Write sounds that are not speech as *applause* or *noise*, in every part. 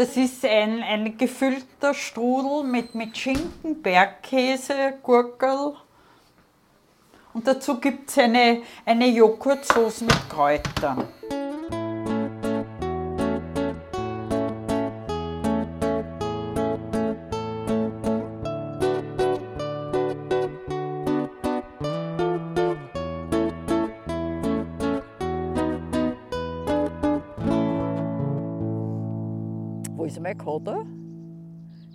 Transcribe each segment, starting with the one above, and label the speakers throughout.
Speaker 1: Das ist ein, ein gefüllter Strudel mit, mit Schinken, Bergkäse, Gurkel. Und dazu gibt es eine, eine Joghurtsoße mit Kräutern.
Speaker 2: Mein Kater?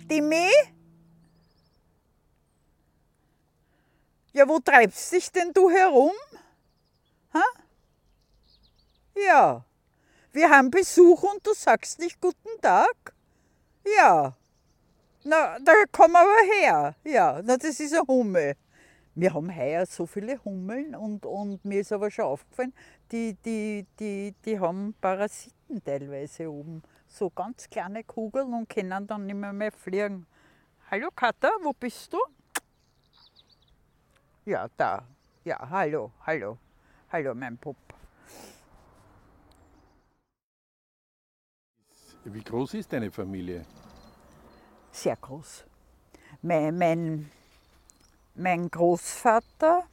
Speaker 2: Timmy? Ja, wo treibst dich denn du herum? Ha? Ja. Wir haben Besuch und du sagst nicht guten Tag? Ja. Na, da komm aber her. Ja, na, das ist ein Hummel. Wir haben heuer so viele Hummeln und, und mir ist aber schon aufgefallen, die, die, die, die haben Parasiten teilweise oben. So ganz kleine Kugeln und können dann nicht mehr, mehr fliegen. Hallo Katha, wo bist du? Ja, da. Ja, hallo, hallo. Hallo, mein Bub.
Speaker 3: Wie groß ist deine Familie?
Speaker 2: Sehr groß. Mein, mein, mein Großvater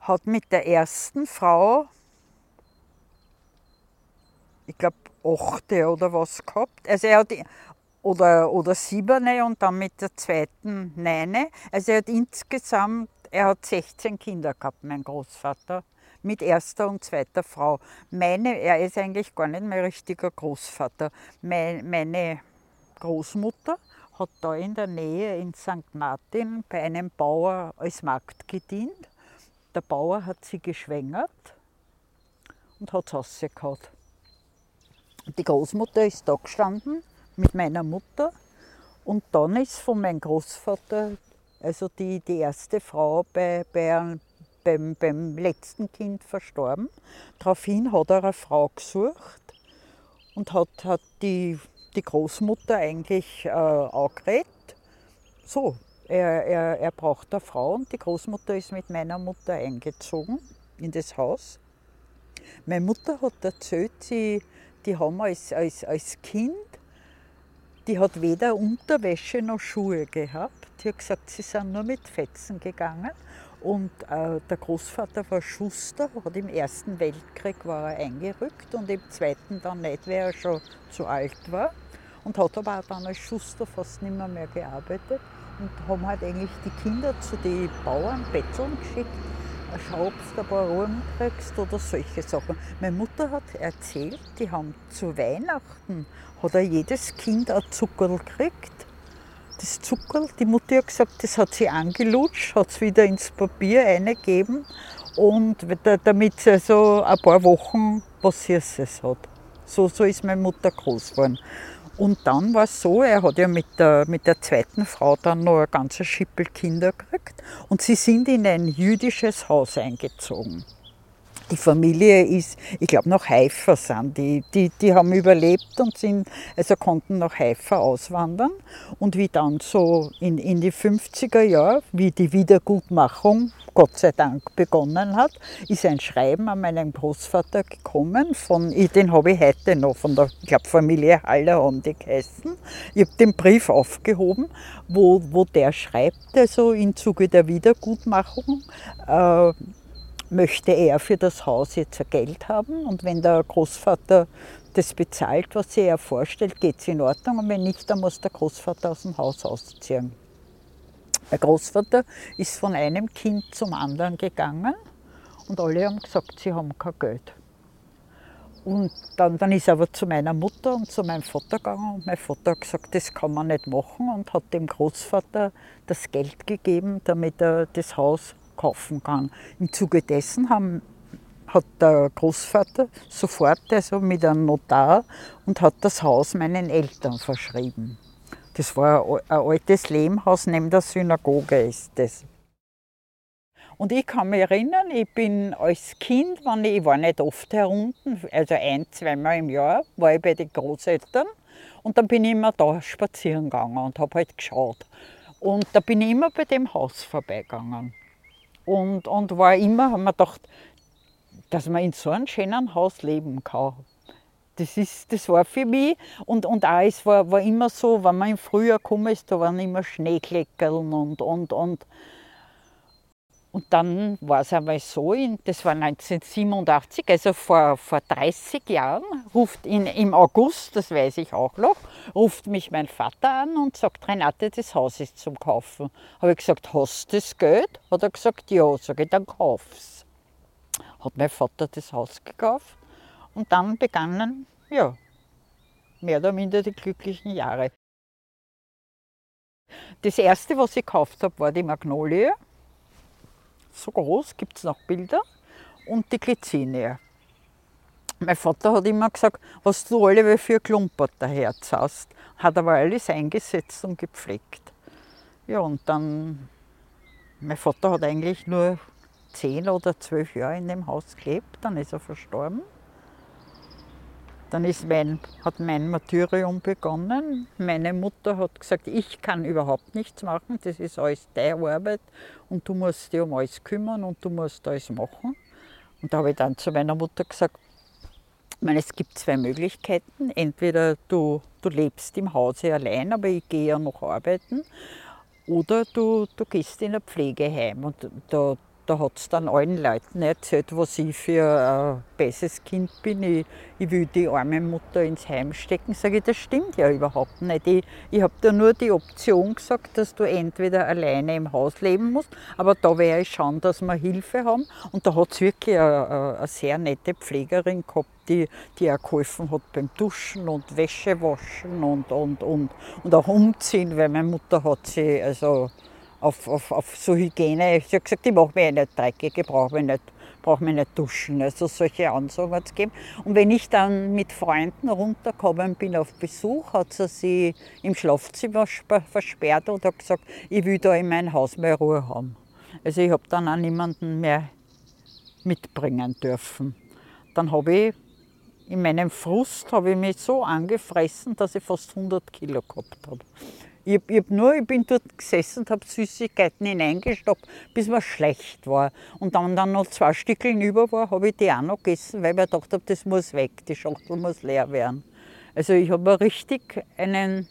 Speaker 2: hat mit der ersten Frau, ich glaube, achte oder was gehabt. Also er hat oder, oder siebene und dann mit der zweiten neune. Also er hat insgesamt, er hat 16 Kinder gehabt, mein Großvater, mit erster und zweiter Frau. Meine, er ist eigentlich gar nicht mein richtiger Großvater. Meine, meine Großmutter hat da in der Nähe in St. Martin bei einem Bauer als Magd gedient. Der Bauer hat sie geschwängert und hat es rausgehauen. Die Großmutter ist da gestanden mit meiner Mutter und dann ist von meinem Großvater, also die, die erste Frau bei, bei, beim, beim letzten Kind verstorben. Daraufhin hat er eine Frau gesucht und hat, hat die, die Großmutter eigentlich äh, angeredet. So, er, er, er braucht eine Frau und die Großmutter ist mit meiner Mutter eingezogen in das Haus. Meine Mutter hat erzählt, sie, die haben als, als, als Kind, die hat weder Unterwäsche noch Schuhe gehabt. Die hat gesagt, sie sind nur mit Fetzen gegangen. Und äh, der Großvater war Schuster, hat im Ersten Weltkrieg war er eingerückt und im Zweiten dann nicht, weil er schon zu alt war. Und hat aber auch dann als Schuster fast nicht mehr, mehr gearbeitet. Und haben halt eigentlich die Kinder zu den Bauern betteln geschickt du ein paar Ruhen kriegst oder solche Sachen. Meine Mutter hat erzählt, die haben zu Weihnachten hat jedes Kind ein Zuckerl gekriegt. Das Zuckerl, die Mutter hat gesagt, das hat sie angelutscht, hat es wieder ins Papier eingegeben und damit sie so ein paar Wochen was Süßes hat. So, so ist meine Mutter groß geworden. Und dann war es so, er hat ja mit der, mit der zweiten Frau dann noch ein ganzes Schippel Kinder gekriegt und sie sind in ein jüdisches Haus eingezogen. Die Familie ist, ich glaube, nach Haifa sind die. die. Die haben überlebt und sind, also konnten nach Haifa auswandern. Und wie dann so in, in die 50er Jahre, wie die Wiedergutmachung Gott sei Dank begonnen hat, ist ein Schreiben an meinen Großvater gekommen, von, den habe ich heute noch, von der ich glaub, Familie Haller haben die geheißen. Ich habe den Brief aufgehoben, wo, wo der schreibt, also im Zuge der Wiedergutmachung, äh, möchte er für das Haus jetzt Geld haben und wenn der Großvater das bezahlt, was er vorstellt, geht es in Ordnung und wenn nicht, dann muss der Großvater aus dem Haus ausziehen. Der Großvater ist von einem Kind zum anderen gegangen und alle haben gesagt, sie haben kein Geld. Und dann, dann ist er aber zu meiner Mutter und zu meinem Vater gegangen und mein Vater hat gesagt, das kann man nicht machen und hat dem Großvater das Geld gegeben, damit er das Haus kaufen kann. Im Zuge dessen haben, hat der Großvater sofort also mit einem Notar und hat das Haus meinen Eltern verschrieben. Das war ein altes Lehmhaus neben der Synagoge ist das. Und ich kann mich erinnern, ich bin als Kind, wenn ich, ich war nicht oft herunten, also ein, zweimal im Jahr, war ich bei den Großeltern und dann bin ich immer da spazieren gegangen und habe halt geschaut. Und da bin ich immer bei dem Haus vorbeigegangen. Und, und war immer, haben wir gedacht, dass man in so einem schönen Haus leben kann. das, ist, das war für mich. Und, und auch, es war, war immer so, wenn man im Frühjahr gekommen ist, da waren immer Schneekleckerln und, und, und. Und dann war es einmal so, das war 1987, also vor, vor 30 Jahren, ruft in, im August, das weiß ich auch noch, ruft mich mein Vater an und sagt, Renate, das Haus ist zum Kaufen. Habe ich gesagt, hast du das Geld? Hat er gesagt, ja. Sage ich, dann kauf's. Hat mein Vater das Haus gekauft und dann begannen, ja, mehr oder minder die glücklichen Jahre. Das erste, was ich gekauft habe, war die Magnolie so groß, gibt es noch Bilder, und die Glycinie. Mein Vater hat immer gesagt, was du alle für Klumpert daherz hast. Hat aber alles eingesetzt und gepflegt. Ja, und dann, mein Vater hat eigentlich nur zehn oder zwölf Jahre in dem Haus gelebt, dann ist er verstorben. Dann ist mein, hat mein Martyrium begonnen. Meine Mutter hat gesagt, ich kann überhaupt nichts machen, das ist alles deine Arbeit und du musst dich um alles kümmern und du musst alles machen. Und da habe ich dann zu meiner Mutter gesagt, ich meine, es gibt zwei Möglichkeiten. Entweder du, du lebst im Hause allein, aber ich gehe ja noch arbeiten, oder du, du gehst in ein Pflegeheim. Und da, da hat es dann allen Leuten erzählt, was ich für ein besseres Kind bin. Ich, ich will die arme Mutter ins Heim stecken. Sage ich, das stimmt ja überhaupt nicht. Ich, ich habe dir nur die Option gesagt, dass du entweder alleine im Haus leben musst, aber da werde ich schauen, dass wir Hilfe haben. Und da hat es wirklich eine, eine, sehr nette Pflegerin gehabt, die, die auch geholfen hat beim Duschen und Wäsche waschen und, und, und, und auch umziehen, weil meine Mutter hat sie also auf, auf, auf so Hygiene. Ich habe gesagt, ich mache mich nicht dreckig, ich brauche mich nicht, brauch mich nicht duschen. Also solche Ansagen hat es gegeben. Und wenn ich dann mit Freunden runtergekommen bin auf Besuch, hat sie sich im Schlafzimmer versperrt und hat gesagt, ich will da in mein Haus mehr Ruhe haben. Also ich habe dann auch niemanden mehr mitbringen dürfen. Dann habe ich in meinem Frust habe ich mich so angefressen, dass ich fast 100 Kilo gehabt habe. Ich, ich, hab nur, ich bin dort gesessen und habe Süßigkeiten hineingestoppt, bis mir schlecht war. Und dann, dann noch zwei Stückchen über war, habe ich die auch noch gegessen, weil ich mir gedacht habe, das muss weg, die Schachtel muss leer werden. Also ich habe richtig einen,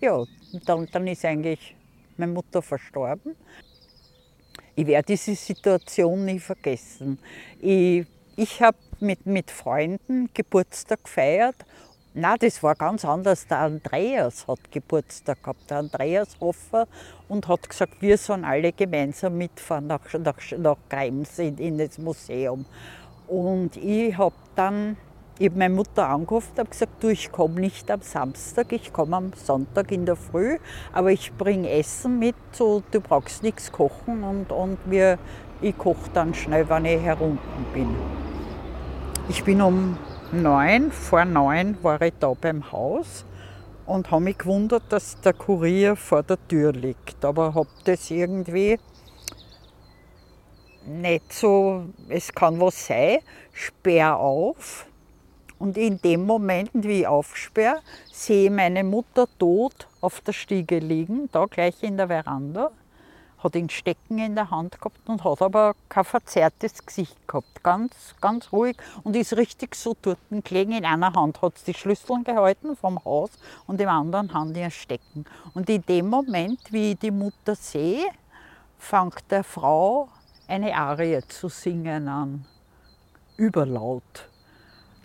Speaker 2: ja, dann, dann ist eigentlich meine Mutter verstorben. Ich werde diese Situation nie vergessen. Ich, ich habe mit, mit Freunden Geburtstag gefeiert Nein, das war ganz anders. Der Andreas hat Geburtstag gehabt, der Andreas Hoffer, und hat gesagt, wir sollen alle gemeinsam mitfahren nach, nach, nach Krems in, in das Museum. Und ich habe dann ich hab meine Mutter angerufen und gesagt, du, ich komme nicht am Samstag, ich komme am Sonntag in der Früh, aber ich bringe Essen mit, so, du brauchst nichts kochen und, und wir, ich koche dann schnell, wenn ich herunten bin. Ich bin um neun, vor neun war ich da beim Haus und habe mich gewundert, dass der Kurier vor der Tür liegt. Aber habe das irgendwie nicht so, es kann was sein, sperr auf. Und in dem Moment, wie ich aufsperre, sehe ich meine Mutter tot auf der Stiege liegen, da gleich in der Veranda hat ihn Stecken in der Hand gehabt und hat aber kein verzerrtes Gesicht gehabt. Ganz, ganz ruhig und ist richtig so dort gelegen. In einer Hand hat sie die Schlüssel gehalten vom Haus und im anderen Hand ihren Stecken. Und in dem Moment, wie ich die Mutter sehe, fängt der Frau eine Arie zu singen an. Überlaut.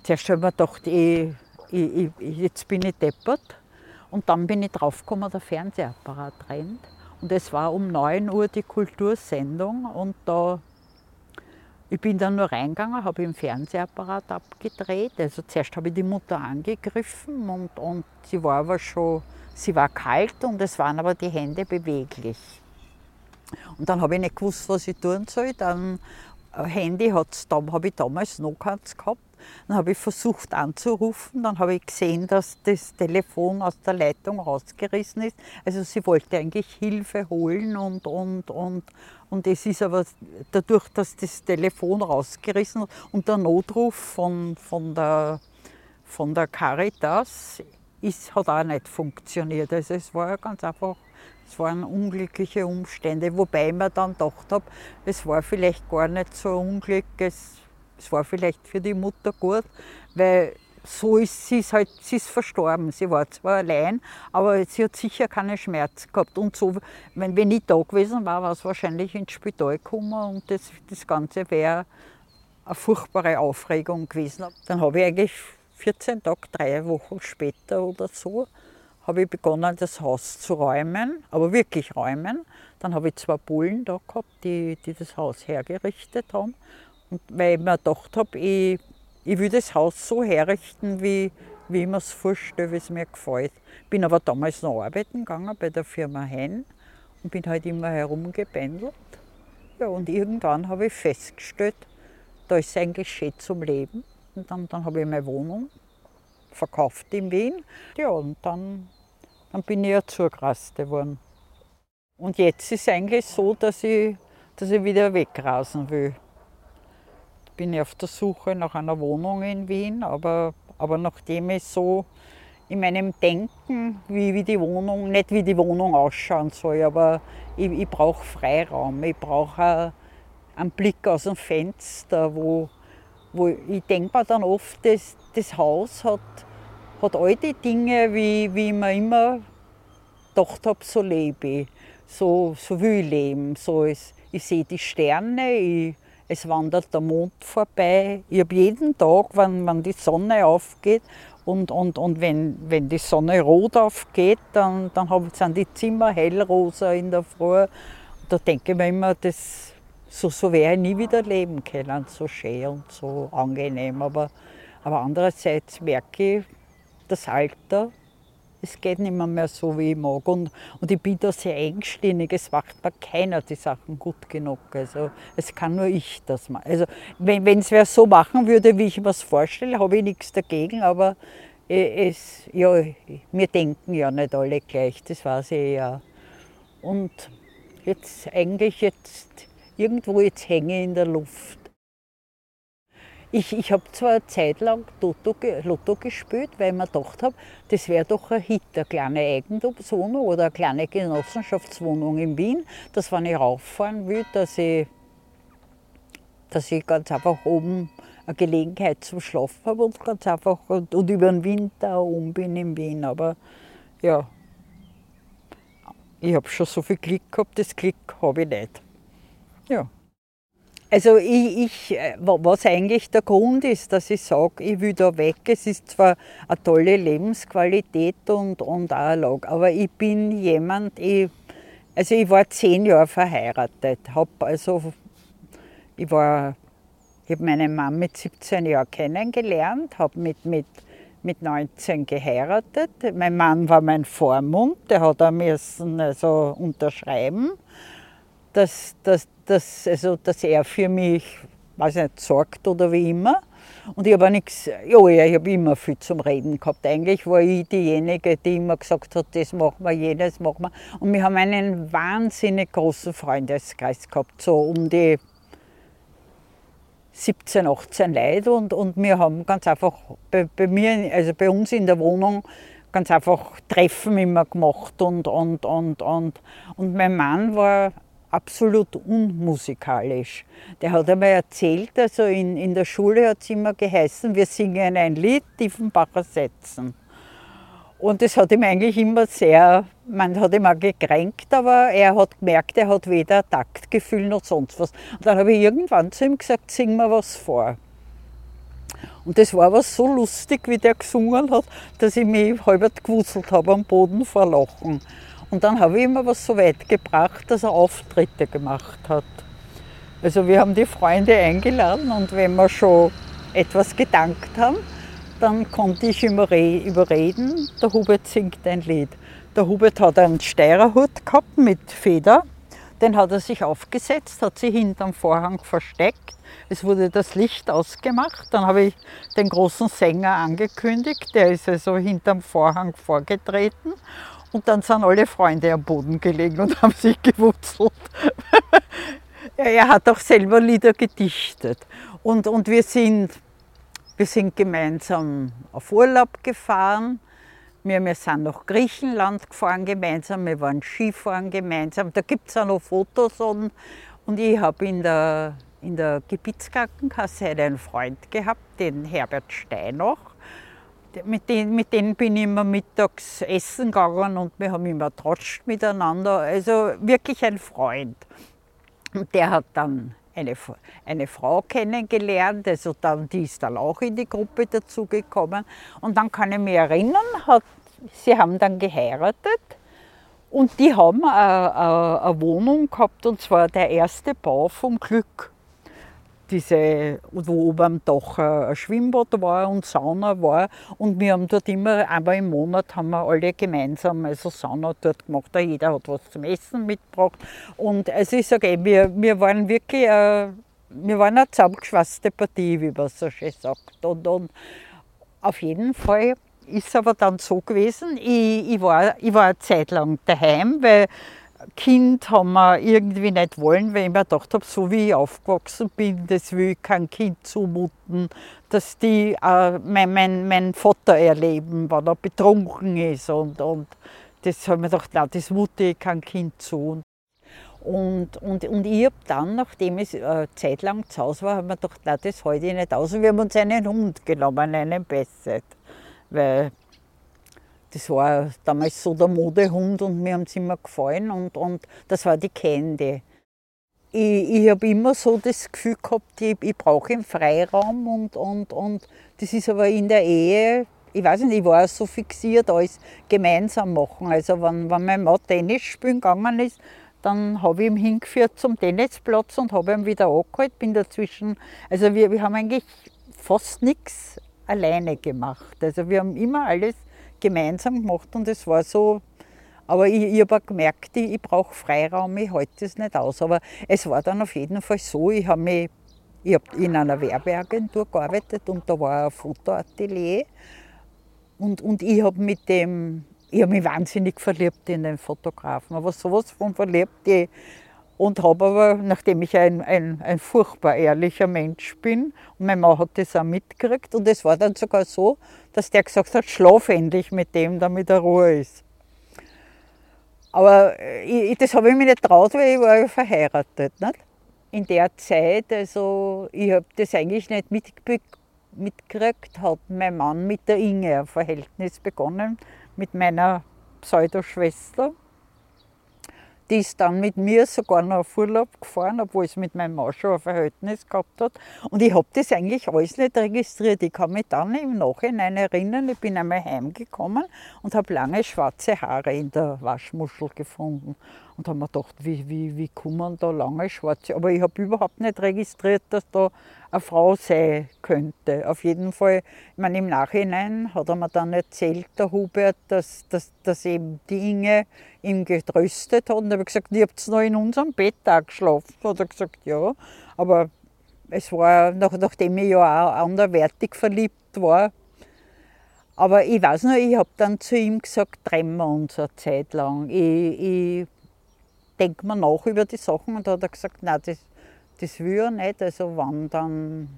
Speaker 2: Zuerst habe ich mir gedacht, ich, ich, ich, jetzt bin ich deppert. Und dann bin ich draufgekommen, der Fernsehapparat rennt. Und es war um 9 Uhr die Kultursendung und da, ich bin dann nur reingegangen, habe im Fernsehapparat abgedreht. Also zuerst habe ich die Mutter angegriffen und, und sie war aber schon, sie war kalt und es waren aber die Hände beweglich. Und dann habe ich nicht gewusst, was ich tun soll. Dann äh, Handy hat's, habe ich damals noch keins gehabt. Dann habe ich versucht anzurufen, dann habe ich gesehen, dass das Telefon aus der Leitung rausgerissen ist. Also sie wollte eigentlich Hilfe holen und, und, und, und es ist aber dadurch, dass das Telefon rausgerissen ist und der Notruf von, von, der, von der Caritas ist, hat auch nicht funktioniert. Also es war ganz einfach es waren unglückliche Umstände, wobei ich mir dann gedacht habe, es war vielleicht gar nicht so ein Unglück, es es war vielleicht für die Mutter gut, weil so ist sie ist halt, sie ist verstorben. Sie war zwar allein, aber sie hat sicher keine Schmerzen gehabt. Und so, wenn, wenn ich da gewesen war, war es wahrscheinlich ins Spital gekommen und das, das Ganze wäre eine furchtbare Aufregung gewesen. Dann habe ich eigentlich 14 Tage, drei Wochen später oder so, habe ich begonnen, das Haus zu räumen, aber wirklich räumen. Dann habe ich zwei Bullen da gehabt, die, die das Haus hergerichtet haben. Weil ich mir gedacht habe, ich, ich will das Haus so herrichten, wie, wie ich mir es vorstelle, wie es mir gefällt. Bin aber damals noch arbeiten gegangen bei der Firma Hein und bin halt immer herumgependelt. Ja, und irgendwann habe ich festgestellt, da ist es eigentlich schön zum Leben. Und dann, dann habe ich meine Wohnung verkauft in Wien. Ja, und dann, dann bin ich ja zugerast geworden. Und jetzt ist es eigentlich so, dass ich, dass ich wieder wegrasen will. Ich bin auf der Suche nach einer Wohnung in Wien, aber, aber nachdem ich so in meinem Denken, wie, wie die Wohnung, nicht wie die Wohnung ausschauen soll, aber ich, ich brauche Freiraum, ich brauche einen Blick aus dem Fenster, wo, wo ich denke mir dann oft, das, das Haus hat, hat all die Dinge, wie, wie ich mir immer gedacht habe, so lebe ich, so, so will ich leben. So ist, ich sehe die Sterne, ich, es wandert der Mond vorbei. Ich habe jeden Tag, wenn, wenn die Sonne aufgeht und, und, und wenn, wenn die Sonne rot aufgeht, dann, dann sind die Zimmer hellrosa in der Früh. Da denke ich mir immer, das, so, so wäre ich nie wieder leben können, so schön und so angenehm. Aber, aber andererseits merke ich, das Alter, es geht nicht mehr, mehr so, wie ich mag. Und, und ich bin da sehr engstirnig, es macht mir keiner die Sachen gut genug. Also es kann nur ich das machen. Also wenn es wer so machen würde, wie ich mir es vorstelle, habe ich nichts dagegen, aber es, ja, wir denken ja nicht alle gleich, das weiß ich ja. Und jetzt eigentlich jetzt irgendwo jetzt hänge in der Luft. Ich, ich habe zwar eine Zeit lang Lotto, Lotto gespielt, weil ich mir gedacht habe, das wäre doch ein Hit, eine kleine Eigentumswohnung oder eine kleine Genossenschaftswohnung in Wien, dass wenn ich rauffahren will, dass ich, dass ich ganz einfach oben eine Gelegenheit zum Schlafen habe und ganz einfach und, und über den Winter um bin in Wien. Aber ja, ich habe schon so viel Glück gehabt, das Glück habe ich nicht. Ja. Also ich, ich, äh, was eigentlich der Grund ist, dass ich sage, ich will da weg. Es ist zwar eine tolle Lebensqualität und, und auch eine Lage, aber ich bin jemand, ich, also ich war zehn Jahre verheiratet. Hab also, ich war, ich habe meine Mama mit 17 Jahren kennengelernt, habe mit, mit, mit 19 geheiratet. Mein Mann war mein Vormund, der hat er müssen also unterschreiben dass, dass, dass, also, dass er für mich, weiß nicht, sorgt oder wie immer. Und ich habe nichts, ja, ich habe immer viel zum Reden gehabt. Eigentlich war ich diejenige, die immer gesagt hat, das machen wir, jenes machen wir. Und wir haben einen wahnsinnig großen Freundeskreis gehabt, so um die 17, 18 Leute. Und, und wir haben ganz einfach bei, bei mir, also bei uns in der Wohnung, ganz einfach Treffen immer gemacht und, und, und, und, und mein Mann war absolut unmusikalisch. Der hat einmal erzählt, also in, in der Schule hat es immer geheißen, wir singen ein Lied, Tiefenbacher Sätzen. Und das hat ihm eigentlich immer sehr, man hat ihn auch gekränkt, aber er hat gemerkt, er hat weder Taktgefühl noch sonst was. Und dann habe ich irgendwann zu ihm gesagt, sing mir was vor. Und das war aber so lustig, wie der gesungen hat, dass ich mich halb gewuselt habe am Boden vor Lachen. Und dann habe ich ihm aber so weit gebracht, dass er Auftritte gemacht hat. Also wir haben die Freunde eingeladen und wenn wir schon etwas gedankt haben, dann konnte ich immer überreden, der Hubert singt ein Lied. Der Hubert hat einen Steirerhut gehabt mit Feder, den hat er sich aufgesetzt, hat sich hinterm Vorhang versteckt. Es wurde das Licht ausgemacht. Dann habe ich den großen Sänger angekündigt, der ist also hinterm Vorhang vorgetreten und dann sind alle Freunde am Boden gelegen und haben sich gewurzelt. *laughs* er hat auch selber Lieder gedichtet. Und, und wir, sind, wir sind gemeinsam auf Urlaub gefahren. Wir, wir sind nach Griechenland gefahren gemeinsam, wir waren Skifahren gemeinsam. Da gibt es auch noch Fotos. Und, und ich habe in der, in der Gebietskrankenkasse einen Freund gehabt, den Herbert Steinach. Mit, denen, mit denen bin ich immer mittags essen gegangen und wir haben immer tratscht miteinander. Also wirklich ein Freund. Und der hat dann eine, eine Frau kennengelernt, also dann, die ist dann auch in die Gruppe dazugekommen. Und dann kann ich mich erinnern, hat, sie haben dann geheiratet und die haben eine, eine Wohnung gehabt und zwar der erste Bau vom Glück diese, wo oben am Dach ein Schwimmbad war und Sauna war. Und wir haben dort immer, einmal im Monat haben wir alle gemeinsam also Sauna dort gemacht. Jeder hat was zum Essen mitgebracht. Und also ich sage, wir, wir waren wirklich, äh, wir waren eine zusammengeschweißte Partie, wie man so schön sagt. Und, und auf jeden Fall ist es aber dann so gewesen, ich, ich, war, ich war eine Zeit lang daheim, weil Kind haben wir irgendwie nicht wollen, weil ich mir gedacht habe, so wie ich aufgewachsen bin, das will ich kein Kind zumuten, dass die äh, mein, mein, mein Vater erleben, wenn er betrunken ist. Und, und das habe ich mir gedacht, nein, das mute ich kein Kind zu. Und, und, und ich habe dann, nachdem ich eine Zeit lang zu Hause war, habe mir gedacht, nein, das halte ich nicht aus. Und wir haben uns einen Hund genommen, einen Besset. Weil das war damals so der Modehund und mir haben sie immer gefallen und, und das war die Candy. Ich, ich habe immer so das Gefühl gehabt, ich, ich brauche einen Freiraum und, und, und das ist aber in der Ehe, ich weiß nicht, ich war so fixiert, alles gemeinsam machen. Also wenn, wenn mein Mann Tennis spielen gegangen ist, dann habe ich ihn hingeführt zum Tennisplatz und habe ihn wieder angeholt, bin dazwischen, also wir, wir haben eigentlich fast nichts alleine gemacht. Also wir haben immer alles gemeinsam gemacht und es war so, aber ich, ich habe gemerkt, ich, ich brauche Freiraum, ich halte es nicht aus. Aber es war dann auf jeden Fall so, ich habe mich in einer Werbeagentur gearbeitet und da war ein Fotoatelier. Und, und ich habe mit dem, ich habe mich wahnsinnig verliebt in den Fotografen, aber sowas von verliebt. Ich, und habe aber, nachdem ich ein, ein, ein furchtbar ehrlicher Mensch bin, und mein Mann hat das auch mitgekriegt, und es war dann sogar so, dass der gesagt hat, schlaf endlich mit dem, damit er Ruhe ist. Aber ich, das habe ich mir nicht traut, weil ich war ja verheiratet. Nicht? In der Zeit, also ich habe das eigentlich nicht mitgekriegt, hat mein Mann mit der Inge ein Verhältnis begonnen, mit meiner Pseudoschwester. Die ist dann mit mir sogar noch auf Urlaub gefahren, obwohl es mit meinem Mann schon ein Verhältnis gehabt hat. Und ich habe das eigentlich alles nicht registriert. Ich kann mich dann im Nachhinein erinnern, ich bin einmal heimgekommen und habe lange schwarze Haare in der Waschmuschel gefunden. Und habe mir gedacht, wie, wie, wie kommen da lange schwarze? Aber ich habe überhaupt nicht registriert, dass da eine Frau sein könnte. Auf jeden Fall, ich meine, im Nachhinein hat er mir dann erzählt, der Hubert, dass, dass, dass eben die Inge ihn getröstet hat. Und ich habe gesagt, ihr habt noch in unserem Bett auch geschlafen. Hat er gesagt, ja. Aber es war, nach, nachdem ich ja auch anderweitig verliebt war, aber ich weiß noch, ich habe dann zu ihm gesagt, trennen wir uns eine Zeit lang. Ich, ich denke mir nach über die Sachen und da hat er gesagt, nein, das, das will er nicht. Also wann dann,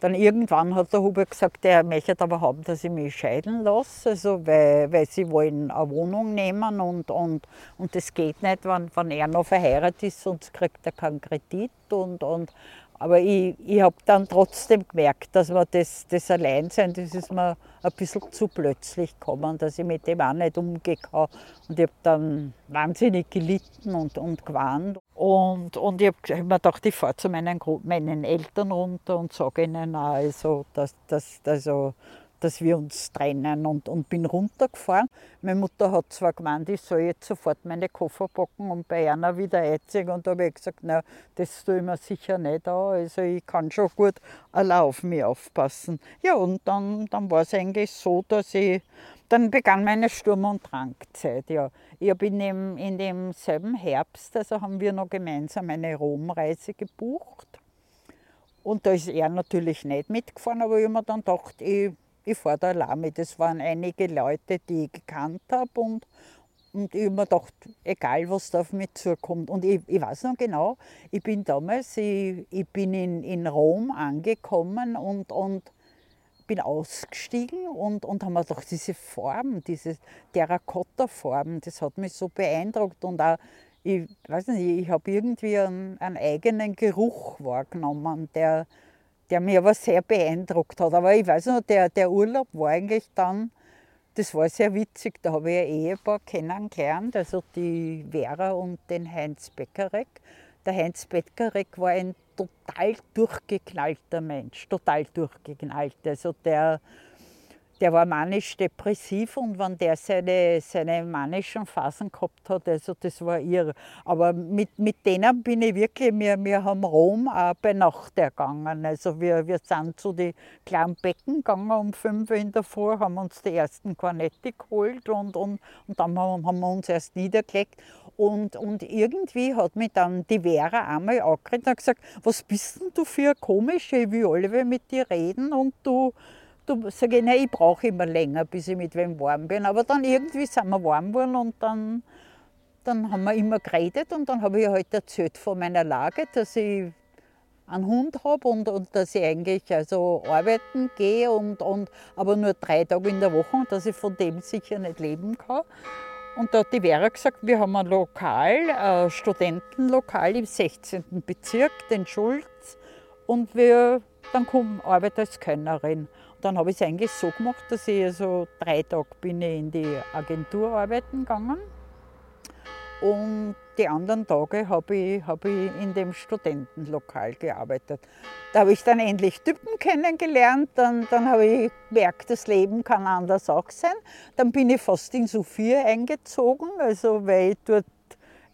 Speaker 2: dann irgendwann hat der Hubert gesagt, er möchte aber haben, dass ich mich scheiden lasse, also weil, weil sie wollen eine Wohnung nehmen und, und, und das geht nicht, wenn, wenn er noch verheiratet ist, sonst kriegt er keinen Kredit und, und aber ich, ich habe dann trotzdem gemerkt, dass man das, das Alleinsein, das ist mir ein bisschen zu plötzlich gekommen, dass ich mit dem auch nicht umgehen kann. Und ich habe dann wahnsinnig gelitten und, und gewarnt. Und, und ich habe hab mir gedacht, ich fahre zu meinen, meinen Eltern runter und sage ihnen also, dass, dass, also, dass wir uns trennen und, und bin runtergefahren. Meine Mutter hat zwar gemeint, ich soll jetzt sofort meine Koffer packen und bei einer wieder einziehen und da habe ich gesagt, na, das tue ich mir sicher nicht an, also ich kann schon gut allein auf mich aufpassen. Ja, und dann, dann war es eigentlich so, dass ich, dann begann meine Sturm- und Drangzeit, ja. Ich habe in, dem, in demselben Herbst, also haben wir noch gemeinsam eine Romreise gebucht. Und da ist er natürlich nicht mitgefahren, aber ich habe mir dann gedacht, ich ich fahre da mit. Das waren einige Leute, die ich gekannt habe und, und ich habe mir gedacht, egal was da auf mich zukommt. Und ich, ich weiß noch genau, ich bin damals, ich, ich bin in, in Rom angekommen und, und bin ausgestiegen und, und habe mir gedacht, diese Form, diese Terrakotta-Form, das hat mich so beeindruckt und auch, ich weiß nicht, ich habe irgendwie einen, einen eigenen Geruch wahrgenommen, der, der mich aber sehr beeindruckt hat. Aber ich weiß noch, der, der Urlaub war eigentlich dann, das war sehr witzig, da habe ich ein Ehepaar kennengelernt, also die Vera und den Heinz Beckerek. Der Heinz Beckerek war ein total durchgeknallter Mensch, total durchgeknallt. Also der, der war manisch-depressiv und wenn der seine, seine manischen Phasen gehabt hat, also das war irre. Aber mit, mit denen bin ich wirklich, wir, wir haben Rom auch bei Nacht ergangen. Also wir, wir sind zu den kleinen Becken gegangen um fünf in der Früh, haben uns die ersten Kornette geholt und, und, und dann haben, haben wir uns erst niedergelegt. Und, und irgendwie hat mich dann die Vera einmal angeredet und gesagt, was bist denn du für eine komische, ich will alle mit dir reden und du Du sag ich, nein, ich brauche immer länger, bis ich mit wem warm bin. Aber dann irgendwie sind wir warm geworden und dann, dann haben wir immer geredet und dann habe ich halt erzählt von meiner Lage, dass ich einen Hund habe und, und dass ich eigentlich also arbeiten gehe, und, und, aber nur drei Tage in der Woche und dass ich von dem sicher nicht leben kann. Und da hat die Vera gesagt, wir haben ein Lokal, ein Studentenlokal im 16. Bezirk, den Schulz, und wir, dann komm, arbeite als Könnerin. Dann habe ich es eigentlich so gemacht, dass ich also drei Tage bin ich in die Agentur arbeiten gegangen und die anderen Tage habe ich, hab ich in dem Studentenlokal gearbeitet. Da habe ich dann endlich Typen kennengelernt, dann, dann habe ich gemerkt, das Leben kann anders auch sein. Dann bin ich fast in Sophia eingezogen, also weil ich dort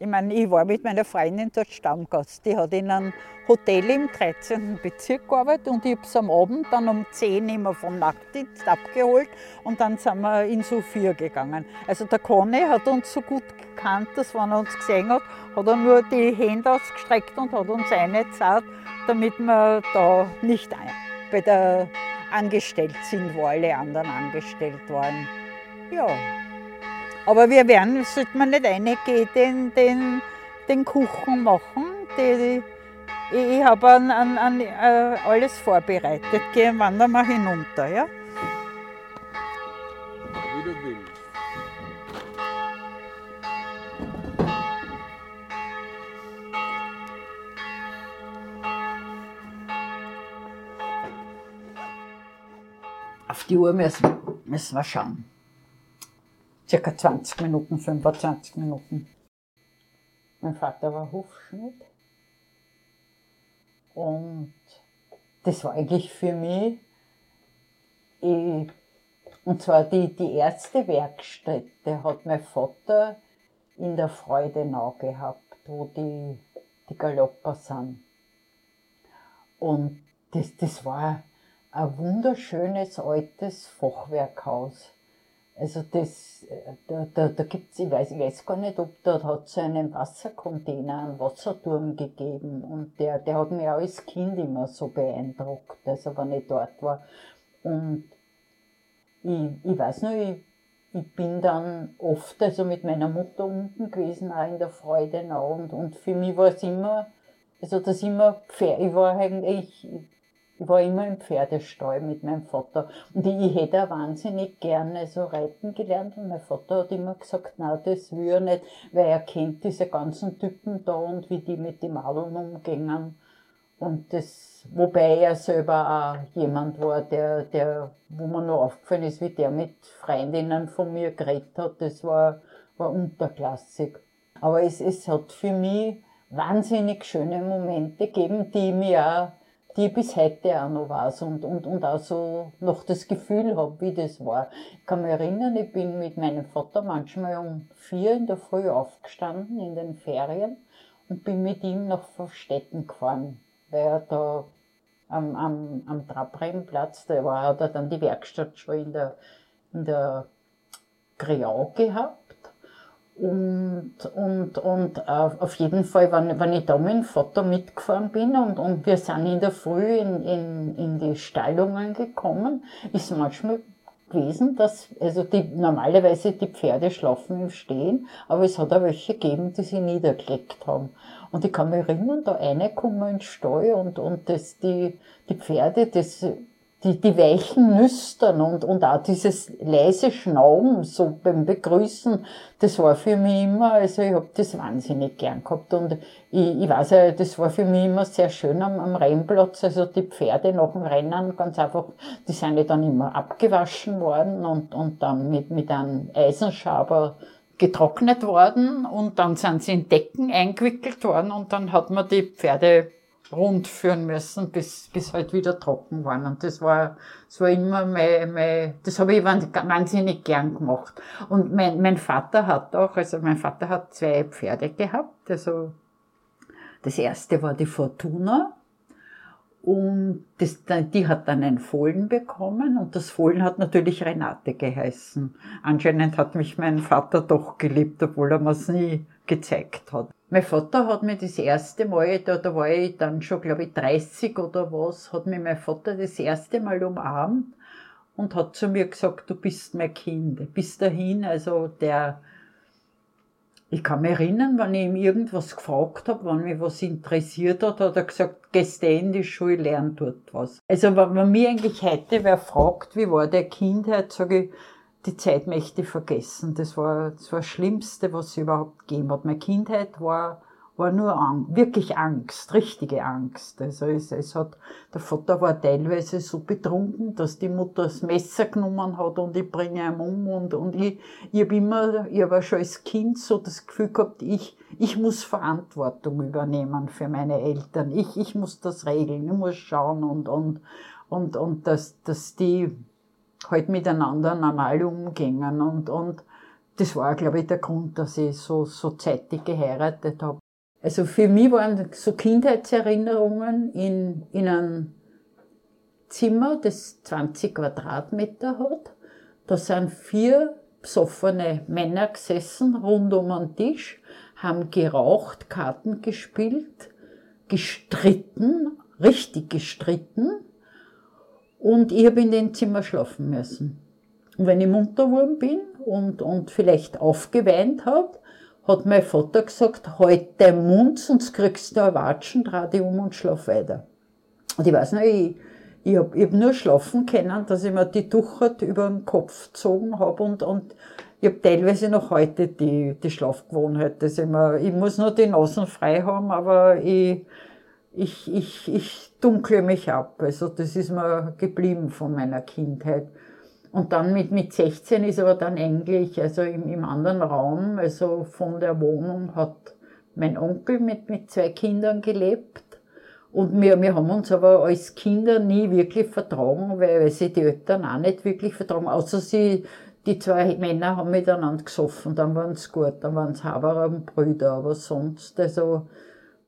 Speaker 2: ich meine, ich war mit meiner Freundin dort Stammgast. Die hat in einem Hotel im 13. Bezirk gearbeitet und ich habe sie am Abend dann um 10 Uhr immer vom Nachtdienst abgeholt und dann sind wir in Sophia gegangen. Also der Conny hat uns so gut gekannt, dass wenn er uns gesehen hat, hat er nur die Hände ausgestreckt und hat uns eine Zeit, damit wir da nicht bei der angestellt sind, wo alle anderen angestellt waren. Ja. Aber wir werden, sollte man nicht reingehen, den, den, den Kuchen machen. Die, ich, ich habe an, an, an, äh, alles vorbereitet. Gehen wandern wir hinunter. Ja?
Speaker 3: Wie du willst.
Speaker 2: Auf die Uhr müssen, müssen wir schauen circa 20 Minuten, 25 Minuten. Mein Vater war Hufschmied und das war eigentlich für mich, ich, und zwar die, die erste Werkstätte hat mein Vater in der Freudenau gehabt, wo die, die Galopper sind. Und das, das war ein wunderschönes altes Fachwerkhaus. Also das, äh, da, da, da gibt's, ich weiß, ich weiß gar nicht, ob dort hat es einen Wassercontainer, einen Wasserturm gegeben und der, der hat mich auch als Kind immer so beeindruckt, also wenn ich dort war. Und ich, ich weiß noch, ich, ich bin dann oft also mit meiner Mutter unten gewesen, auch in der Freudenau und, und für mich war es immer, also das immer, ich war eigentlich, ich war immer im Pferdestall mit meinem Vater. Und ich, hätte auch wahnsinnig gerne so reiten gelernt. Und mein Vater hat immer gesagt, na, das will er nicht, weil er kennt diese ganzen Typen da und wie die mit den Madeln umgingen. Und das, wobei er selber auch jemand war, der, der, wo mir noch aufgefallen ist, wie der mit Freundinnen von mir geredet hat, das war, war unterklassig. Aber es, es hat für mich wahnsinnig schöne Momente gegeben, die mir auch die ich bis heute auch noch weiß und, und, und auch so noch das Gefühl habe, wie das war. Ich kann mich erinnern, ich bin mit meinem Vater manchmal um vier in der Früh aufgestanden in den Ferien und bin mit ihm nach Verstetten gefahren, weil er da am, am, am Trabrennplatz, da war, hat er dann die Werkstatt schon in der, in der Griau gehabt und, und, und auf jeden Fall, wenn, wenn ich da mit dem Vater mitgefahren bin und, und wir sind in der Früh in, in, in die Stallungen gekommen, ist manchmal gewesen, dass, also die, normalerweise die Pferde schlafen im Stehen, aber es hat auch welche gegeben, die sich niedergelegt haben. Und ich kann mich erinnern, da eine kommen ins Stall und, und das, die, die Pferde, das, die, die weichen Nüstern und, und auch dieses leise Schnauben so beim Begrüßen, das war für mich immer, also ich hab das wahnsinnig gern gehabt und ich, ich weiß ja, das war für mich immer sehr schön am, am Rennplatz, also die Pferde nach dem Rennen ganz einfach, die sind ja dann immer abgewaschen worden und, und dann mit, mit einem Eisenschaber getrocknet worden und dann sind sie in Decken eingewickelt worden und dann hat man die Pferde rund führen müssen, bis, bis halt wieder trocken waren. Und das war, das war immer mein, mein das habe ich wahnsinnig gern gemacht. Und mein, mein Vater hat auch, also mein Vater hat zwei Pferde gehabt, also das erste war die Fortuna. Und das, die hat dann ein Fohlen bekommen und das Fohlen hat natürlich Renate geheißen. Anscheinend hat mich mein Vater doch geliebt, obwohl er mir es nie gezeigt hat. Mein Vater hat mir das erste Mal, da, da war ich dann schon, glaube ich, 30 oder was, hat mir mein Vater das erste Mal umarmt und hat zu mir gesagt, du bist mein Kind. Bis dahin, also der, ich kann mich erinnern, wenn ich ihm irgendwas gefragt habe, wenn mich was interessiert hat, hat er gesagt, gehst in die Schule, lern dort was. Also wenn man mir eigentlich heute wer fragt, wie war der Kindheit, sage ich, die Zeit möchte ich vergessen. Das war, das war das Schlimmste, was es überhaupt gegeben hat. Meine Kindheit war, war nur Angst, wirklich Angst, richtige Angst. Also es, es hat, der Vater war teilweise so betrunken, dass die Mutter das Messer genommen hat und ich bringe ihn um und, und ich, ich habe immer, ich habe schon als Kind so das Gefühl gehabt, ich, ich muss Verantwortung übernehmen für meine Eltern. Ich, ich muss das regeln, ich muss schauen und, und, und, und dass, dass die, halt miteinander normal umgingen. Und, und das war, glaube ich, der Grund, dass ich so, so zeitig geheiratet habe. Also für mich waren so Kindheitserinnerungen in, in einem Zimmer, das 20 Quadratmeter hat. Da sind vier besoffene Männer gesessen rund um einen Tisch, haben geraucht, Karten gespielt, gestritten, richtig gestritten und ich habe in dem Zimmer schlafen müssen. Und wenn ich munter geworden bin und, und vielleicht aufgeweint habe, hat mein Vater gesagt, halt dein Mund, sonst kriegst du ein Watschen, dreh dich um und schlaf weiter. Und ich weiß noch, ich, ich habe ich hab nur schlafen können, dass ich mir die Tuchert über den Kopf gezogen habe und, und ich habe teilweise noch heute die, die Schlafgewohnheit, dass ich, mir, ich muss nur die Nasen frei haben, aber ich, ich, ich, ich dunkle mich ab. Also das ist mir geblieben von meiner Kindheit. Und dann mit, mit 16 ist aber dann eigentlich, also im, im anderen Raum, also von der Wohnung hat mein Onkel mit, mit zwei Kindern gelebt. Und wir, wir haben uns aber als Kinder nie wirklich vertragen, weil, weil sie die Eltern auch nicht wirklich vertragen, außer sie, die zwei Männer haben miteinander gesoffen, dann waren es gut, dann waren es Haberer und Brüder, aber sonst, also,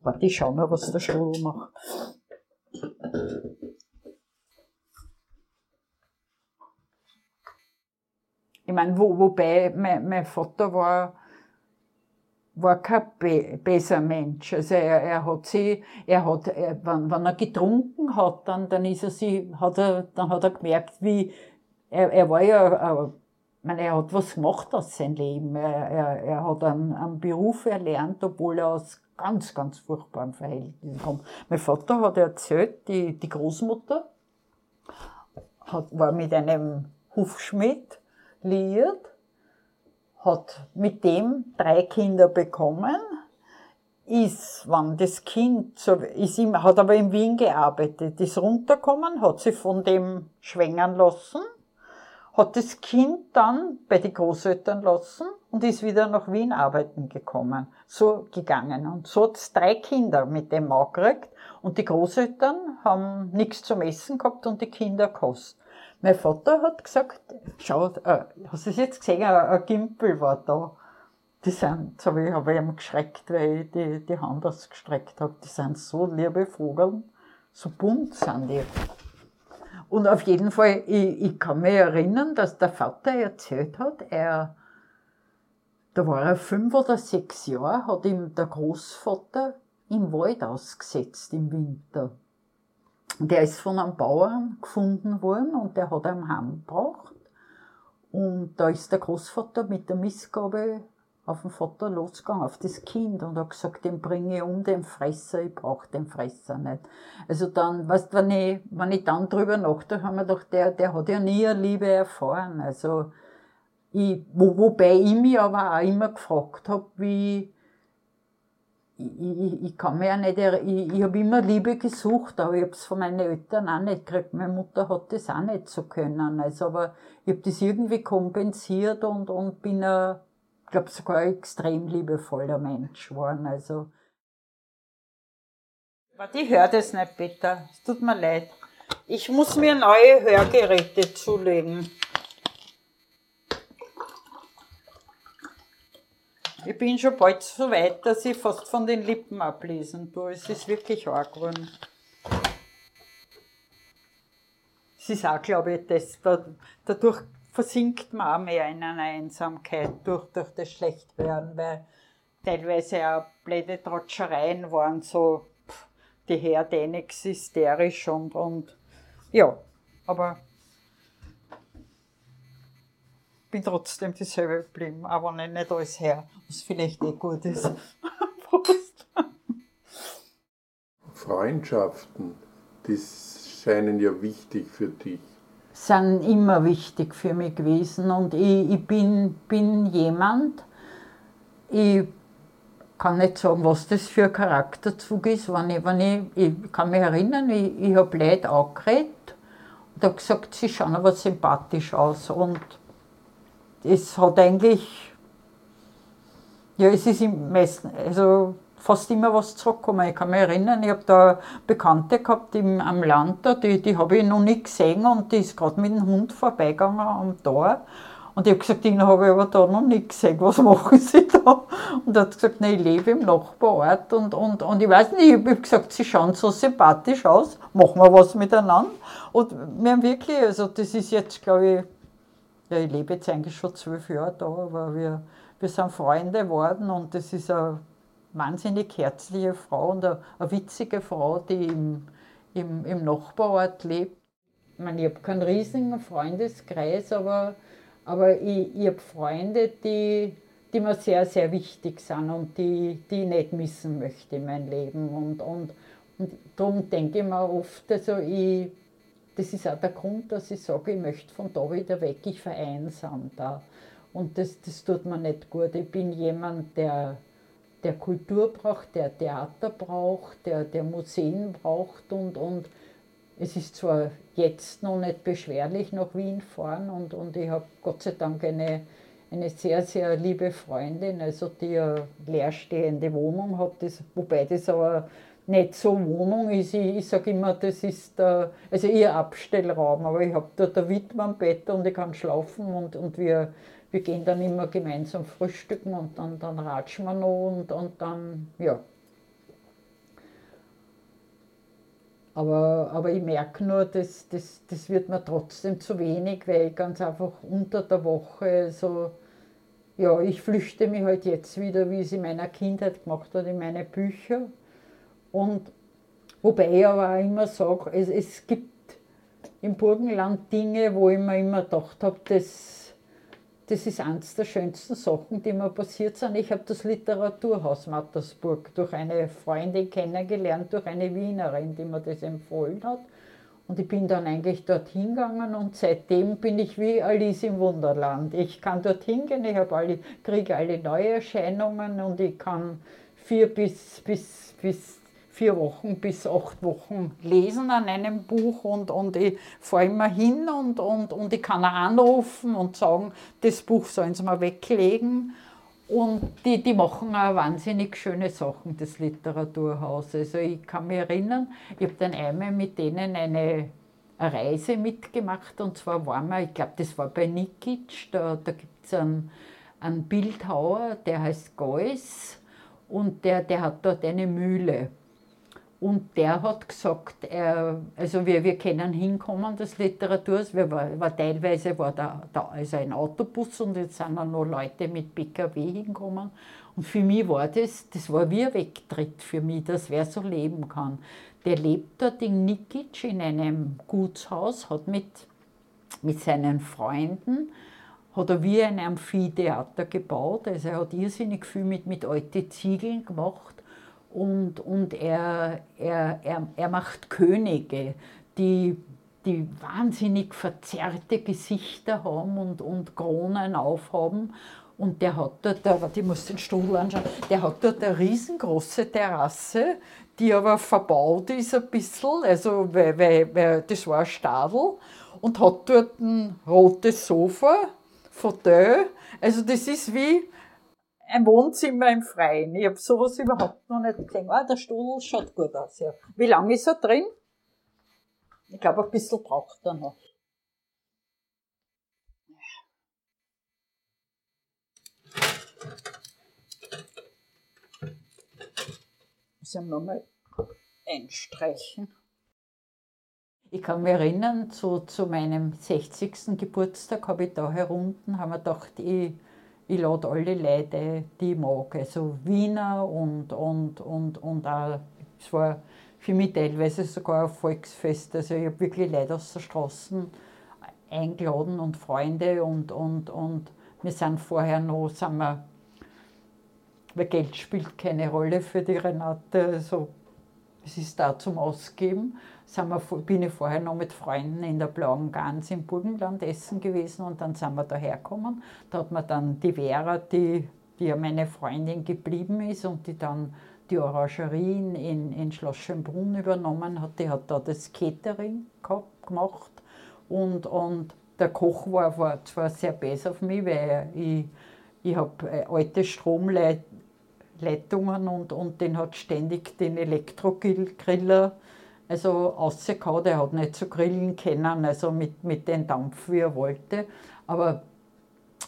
Speaker 2: Warte, ich schau mal, was der Strudel macht. Ich meine, wo, wobei mein, mein Vater war, war kein be besser Mensch. Also er, er hat sie, er hat, er, wenn, wenn er getrunken hat, dann, dann ist er sie, hat er, dann hat er gemerkt, wie, er, er war ja, äh, ich meine, er hat was gemacht aus seinem Leben. Er, er, er hat einen, einen Beruf erlernt, obwohl er aus ganz, ganz furchtbaren Verhältnissen kommt. Mein Vater hat erzählt, die, die Großmutter hat, war mit einem Hufschmied liiert, hat mit dem drei Kinder bekommen, ist, wann das Kind, so, ist ihm, hat aber in Wien gearbeitet, ist runtergekommen, hat sich von dem schwängern lassen, hat das Kind dann bei den Großeltern lassen und ist wieder nach Wien arbeiten gekommen. So gegangen. Und so hat's drei Kinder mit dem Mann gekriegt. Und die Großeltern haben nichts zum Essen gehabt und die Kinder kost. Mein Vater hat gesagt, schau, äh, hast du es jetzt gesehen, ein, ein Gimpel war da. Die sind, so habe ich, hab ich ihm geschreckt, weil ich die, die Hand ausgestreckt habe. Die sind so liebe Vogel, so bunt sind die. Und auf jeden Fall, ich, ich kann mich erinnern, dass der Vater erzählt hat, er, da war er fünf oder sechs Jahre, hat ihm der Großvater im Wald ausgesetzt im Winter. Der ist von einem Bauern gefunden worden und der hat einen heimgebracht. Und da ist der Großvater mit der Missgabe auf den Vater losgegangen, auf das Kind und hat gesagt, den bringe ich um, den Fresser, ich brauche den Fresser nicht. Also dann, weißt, wenn ich, wenn ich dann drüber nachdenke, haben wir gedacht, der, der hat ja nie eine Liebe erfahren. Also, ich, wo, wobei ich mich aber auch immer gefragt habe, wie, ich, ich, ich kann mir ja nicht, ich, ich habe immer Liebe gesucht, aber ich habe es von meinen Eltern auch nicht gekriegt. Meine Mutter hat das auch nicht so können. Also, aber ich habe das irgendwie kompensiert und, und bin ein, ich glaube, sogar ein extrem liebevoller Mensch geworden. Also.
Speaker 1: Ich höre das nicht, Peter. Es tut mir leid. Ich muss mir neue Hörgeräte zulegen. Ich bin schon bald so weit, dass ich fast von den Lippen ablesen tue. Es ist wirklich arg geworden. Es ist auch, glaube ich, das, dadurch versinkt man auch mehr in einer Einsamkeit durch, durch das Schlechtwerden, weil teilweise auch blöde Trotschereien waren, so pff, die Herdenix hysterisch und, und ja, aber bin trotzdem dieselbe geblieben, aber nicht, nicht alles her, was vielleicht eh gut ist. *laughs* Prost.
Speaker 3: Freundschaften, die scheinen ja wichtig für dich
Speaker 2: sind immer wichtig für mich gewesen. Und ich, ich bin, bin jemand, ich kann nicht sagen, was das für ein Charakterzug ist. Wenn ich, wenn ich, ich kann mich erinnern, ich, ich habe Leute angeredet und habe gesagt, sie schauen aber sympathisch aus. Und es hat eigentlich, ja, es ist im meisten, also fast immer was zurückgekommen. Ich kann mich erinnern, ich habe da Bekannte gehabt im, am Land, da, die, die habe ich noch nie gesehen und die ist gerade mit dem Hund vorbeigegangen am Tor. Und ich habe gesagt, den habe ich aber da noch nie gesehen, was machen Sie *laughs* da? Und er hat gesagt, nein, ich lebe im Nachbarort und, und, und ich weiß nicht, ich habe gesagt, Sie schauen so sympathisch aus, machen wir was miteinander. Und wir haben wirklich, also das ist jetzt, glaube ich, ja, ich lebe jetzt eigentlich schon zwölf Jahre da, aber wir, wir sind Freunde geworden und das ist eine wahnsinnig herzliche Frau und eine, witzige Frau, die im, im, im Nachbarort lebt. Ich, meine, ich habe keinen riesigen Freundeskreis, aber, aber ich, ich habe Freunde, die, die mir sehr, sehr wichtig sind und die, die ich nicht missen möchte in meinem Leben. Und, und, und darum denke ich mir oft, also ich, das ist auch der Grund, dass ich sage, ich möchte von da wieder weg, ich vereinsam da. Und das, das tut mir nicht gut. Ich bin jemand, der der Kultur braucht, der Theater braucht, der, der Museen braucht und, und es ist zwar jetzt noch nicht beschwerlich nach Wien fahren und, und ich habe Gott sei Dank eine, eine sehr, sehr liebe Freundin, also die eine leerstehende Wohnung hat, das, wobei das aber nicht so Wohnung ist. Ich, ich sage immer, das ist der, also ihr Abstellraum, aber ich habe dort ein Widmannbett und ich kann schlafen und, und wir wir gehen dann immer gemeinsam frühstücken und dann, dann ratschen wir noch und, und dann, ja. Aber, aber ich merke nur, das, das, das wird mir trotzdem zu wenig, weil ich ganz einfach unter der Woche so, ja, ich flüchte mich halt jetzt wieder, wie ich es in meiner Kindheit gemacht habe, in meine Bücher. Und wobei ich aber auch immer sage, es, es gibt im Burgenland Dinge, wo ich mir immer gedacht habe, das das ist eines der schönsten Sachen, die mir passiert sind. Ich habe das Literaturhaus Mattersburg durch eine Freundin kennengelernt, durch eine Wienerin, die mir das empfohlen hat. Und ich bin dann eigentlich dorthin gegangen und seitdem bin ich wie Alice im Wunderland. Ich kann dorthin gehen, ich alle, kriege alle Neuerscheinungen und ich kann vier bis, bis, bis vier Wochen bis acht Wochen lesen an einem Buch und, und ich fahre immer hin und, und, und ich kann auch anrufen und sagen, das Buch sollen sie mal weglegen. Und die, die machen auch wahnsinnig schöne Sachen, das Literaturhaus. Also ich kann mich erinnern, ich habe dann einmal mit denen eine, Reise mitgemacht und zwar waren wir, ich glaube, das war bei Nikic, da, da gibt es einen, einen Bildhauer, der heißt Geuss und der, der hat dort eine Mühle. Und der hat gesagt, er, also wir, wir können hinkommen, das Literaturhaus, wir war, war teilweise war da, da also ein Autobus und jetzt sind dann noch Leute mit PKW hinkommen. Und für mich war das, das war wie ein Wegtritt für mich, dass wer so leben kann. Der lebt dort in Nikic in einem Gutshaus, hat mit, mit seinen Freunden hat er wie ein Amphitheater gebaut. Also er hat irrsinnig viel mit, mit alten Ziegeln gemacht und, und er, er, er, er macht Könige, die, die wahnsinnig verzerrte Gesichter haben und, und Kronen aufhaben. Und der hat dort, warte, ich muss den Stuhl anschauen, der hat dort eine riesengroße Terrasse, die aber verbaut ist ein bisschen, also weil, weil, weil das war ein Stadel und hat dort ein rotes Sofa, Fauteuil. Also das ist wie ein Wohnzimmer im Freien. Ich habe sowas überhaupt noch nicht gesehen. Ah, der Stuhl schaut gut aus. Ja. Wie lange ist er drin? Ich glaube, ein bisschen braucht er noch. Muss ich nochmal einstreichen. Ich kann mich erinnern, zu, zu meinem 60. Geburtstag habe ich da herunten, haben wir gedacht, ich, ich lade alle Leute, die ich mag, also Wiener und, und, und, und auch, es war für mich teilweise sogar ein Volksfest, also ich habe wirklich Leute aus der Straße eingeladen und Freunde und, und, und wir sind vorher noch, sind wir, weil Geld spielt keine Rolle für die Renate, also es ist da zum Ausgeben. Sind wir, bin ich vorher noch mit Freunden in der Blauen Gans im Burgenland essen gewesen und dann sind wir da hergekommen. Da hat man dann die Vera, die, die ja meine Freundin geblieben ist und die dann die Orangerie in, in Schloss Schönbrunn übernommen hat, die hat da das Catering gemacht und, und der Koch war, war zwar sehr besser auf mich, weil ich, ich habe äh, alte Stromleitungen Leitungen und, und den hat ständig den Elektrogriller also rausgehauen. Er hat nicht so grillen können, also mit, mit dem Dampf, wie er wollte. Aber,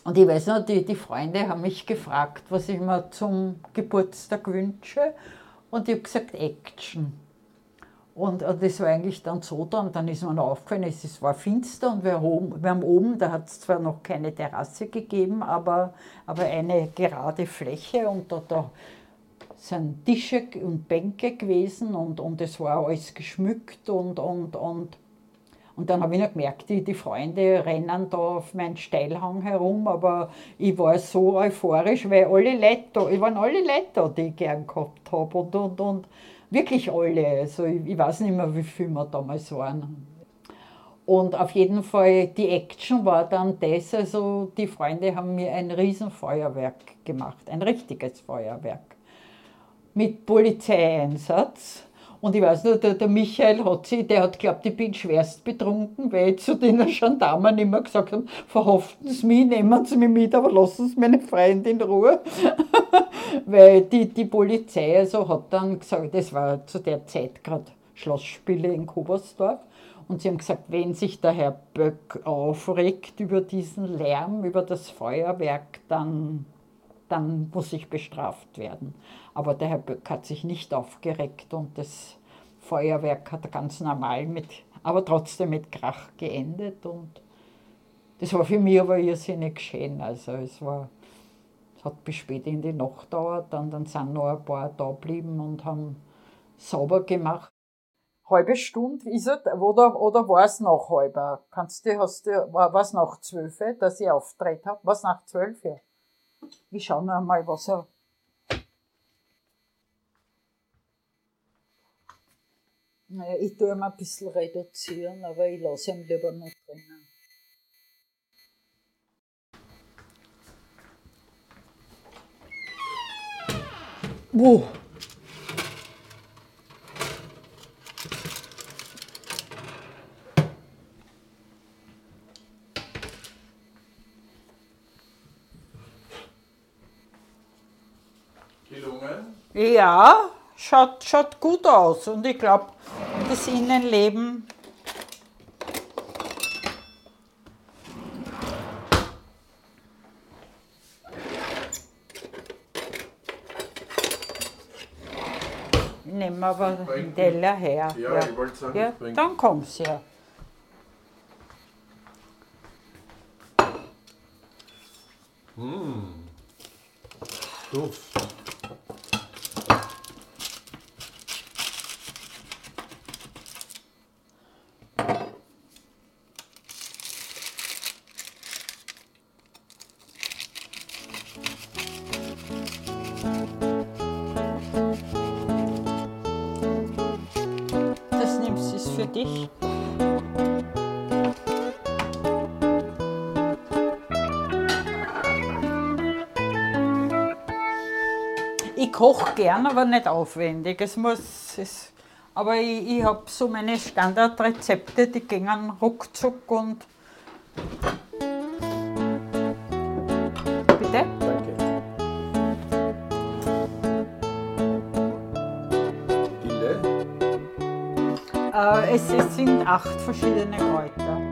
Speaker 2: und ich weiß noch, die, die Freunde haben mich gefragt, was ich mir zum Geburtstag wünsche. Und ich habe gesagt, Action. Und äh, das war eigentlich dann so dann, dann ist mir aufgefallen, es war finster und wir, oben, wir haben oben, da hat es zwar noch keine Terrasse gegeben, aber, aber eine gerade Fläche und da, da sind Tische und Bänke gewesen und, und es war alles geschmückt und, und, und, und dann habe ich noch gemerkt, die, die Freunde rennen da auf meinen Steilhang herum, aber ich war so euphorisch, weil alle Leute da, ich waren alle Leute da, die ich gern gehabt habe und, und, und Wirklich alle. Also ich, ich weiß nicht mehr, wie viele wir damals waren. Und auf jeden Fall, die Action war dann das, also die Freunde haben mir ein Riesenfeuerwerk gemacht, ein richtiges Feuerwerk. Mit Polizeieinsatz. Und ich weiß nur, der, der Michael hat sie, der hat glaubt, ich bin schwerst betrunken, weil ich zu den Gendarmen immer gesagt habe, verhaften Sie mich, nehmen Sie mich mit, aber lassen Sie meine Freundin in Ruhe. *laughs* weil die, die Polizei also hat dann gesagt, das war zu der Zeit gerade Schlossspiele in Kobersdorf, und sie haben gesagt, wenn sich der Herr Böck aufregt über diesen Lärm, über das Feuerwerk, dann, dann muss ich bestraft werden. Aber der Herr Böck hat sich nicht aufgeregt und das Feuerwerk hat ganz normal mit, aber trotzdem mit Krach geendet. Und das war für mich aber irrsinnig schön. Also es war, es hat bis spät in die Nacht gedauert, dann, dann sind noch ein paar da geblieben und haben sauber gemacht. Halbe Stunde ist es, oder, oder war es nach halber? Kannst du, hast du, war es nach zwölf, dass ich auftreten habe? Was nach zwölf? Ja. Ich schaue noch einmal, was er Naja, ich tue ihn ein bisschen reduzieren, aber ich lasse ihn lieber noch drinnen. Wow. Ja, schaut, schaut gut aus und ich glaube, das Innenleben Ich nehme aber den Teller her.
Speaker 3: Ja, ich wollte sagen,
Speaker 2: ja, dann kommst du her.
Speaker 3: Duft.
Speaker 2: Koche gern, aber nicht aufwendig. Es muss, es, aber ich, ich habe so meine Standardrezepte, die gingen ruckzuck und. Bitte?
Speaker 3: Danke. Dille?
Speaker 2: Äh, es, es sind acht verschiedene Kräuter.